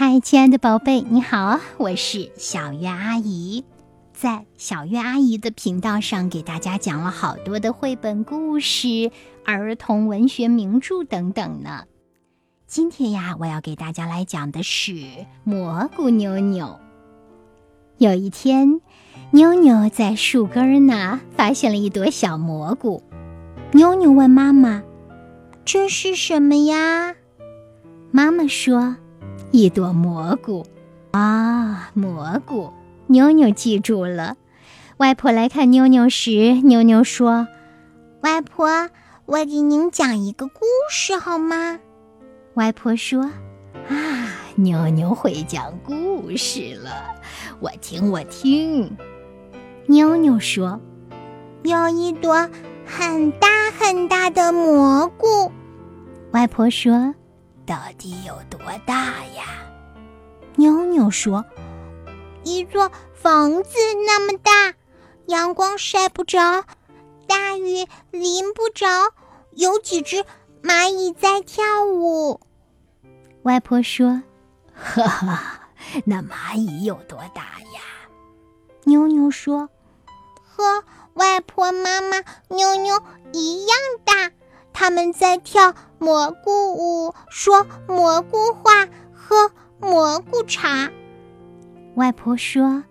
嗨，亲爱的宝贝，你好，我是小月阿姨，在小月阿姨的频道上给大家讲了好多的绘本故事、儿童文学名著等等呢。今天呀，我要给大家来讲的是蘑菇妞妞。有一天，妞妞在树根那发现了一朵小蘑菇，妞妞问妈妈：“这是什么呀？”妈妈说。一朵蘑菇，啊，蘑菇！妞妞记住了。外婆来看妞妞时，妞妞说：“外婆，我给您讲一个故事好吗？”外婆说：“啊，妞妞会讲故事了，我听，我听。”妞妞说：“有一朵很大很大的蘑菇。”外婆说。到底有多大呀？妞妞说：“一座房子那么大，阳光晒不着，大雨淋不着，有几只蚂蚁在跳舞。”外婆说：“哈哈，那蚂蚁有多大呀？”妞妞说：“和外婆、妈妈、妞妞一样大。”他们在跳蘑菇屋，说蘑菇话，喝蘑菇茶。外婆说：“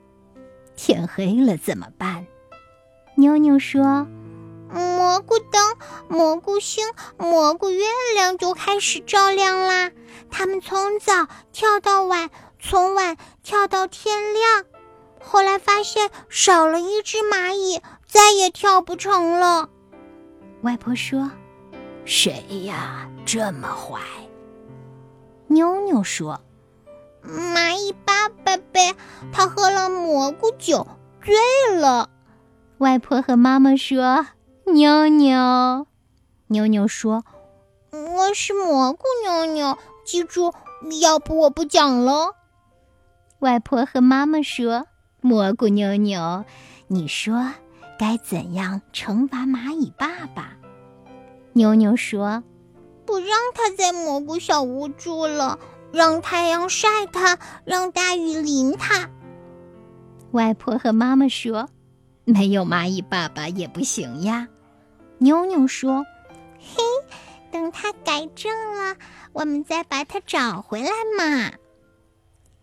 天黑了怎么办？”妞妞说：“蘑菇灯、蘑菇星、蘑菇月亮就开始照亮啦。他们从早跳到晚，从晚跳到天亮。后来发现少了一只蚂蚁，再也跳不成了。”外婆说。谁呀，这么坏？妞妞说：“蚂蚁爸爸呗，他喝了蘑菇酒醉了。”外婆和妈妈说：“妞妞。”妞妞说：“我是蘑菇妞妞，记住，要不我不讲了。”外婆和妈妈说：“蘑菇妞妞，你说该怎样惩罚蚂蚁爸爸？”妞妞说：“不让它在蘑菇小屋住了，让太阳晒它，让大雨淋它。”外婆和妈妈说：“没有蚂蚁爸爸也不行呀。”妞妞说：“嘿，等他改正了，我们再把他找回来嘛。”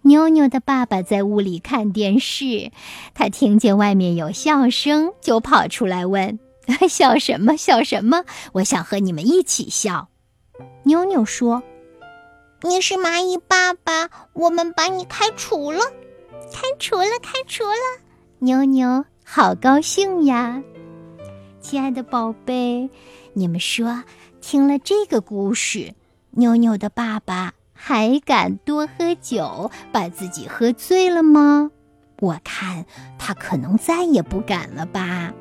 妞妞的爸爸在屋里看电视，他听见外面有笑声，就跑出来问。笑什么？笑什么？我想和你们一起笑。妞妞说：“你是蚂蚁爸爸，我们把你开除了，开除了，开除了。”妞妞好高兴呀！亲爱的宝贝，你们说，听了这个故事，妞妞的爸爸还敢多喝酒，把自己喝醉了吗？我看他可能再也不敢了吧。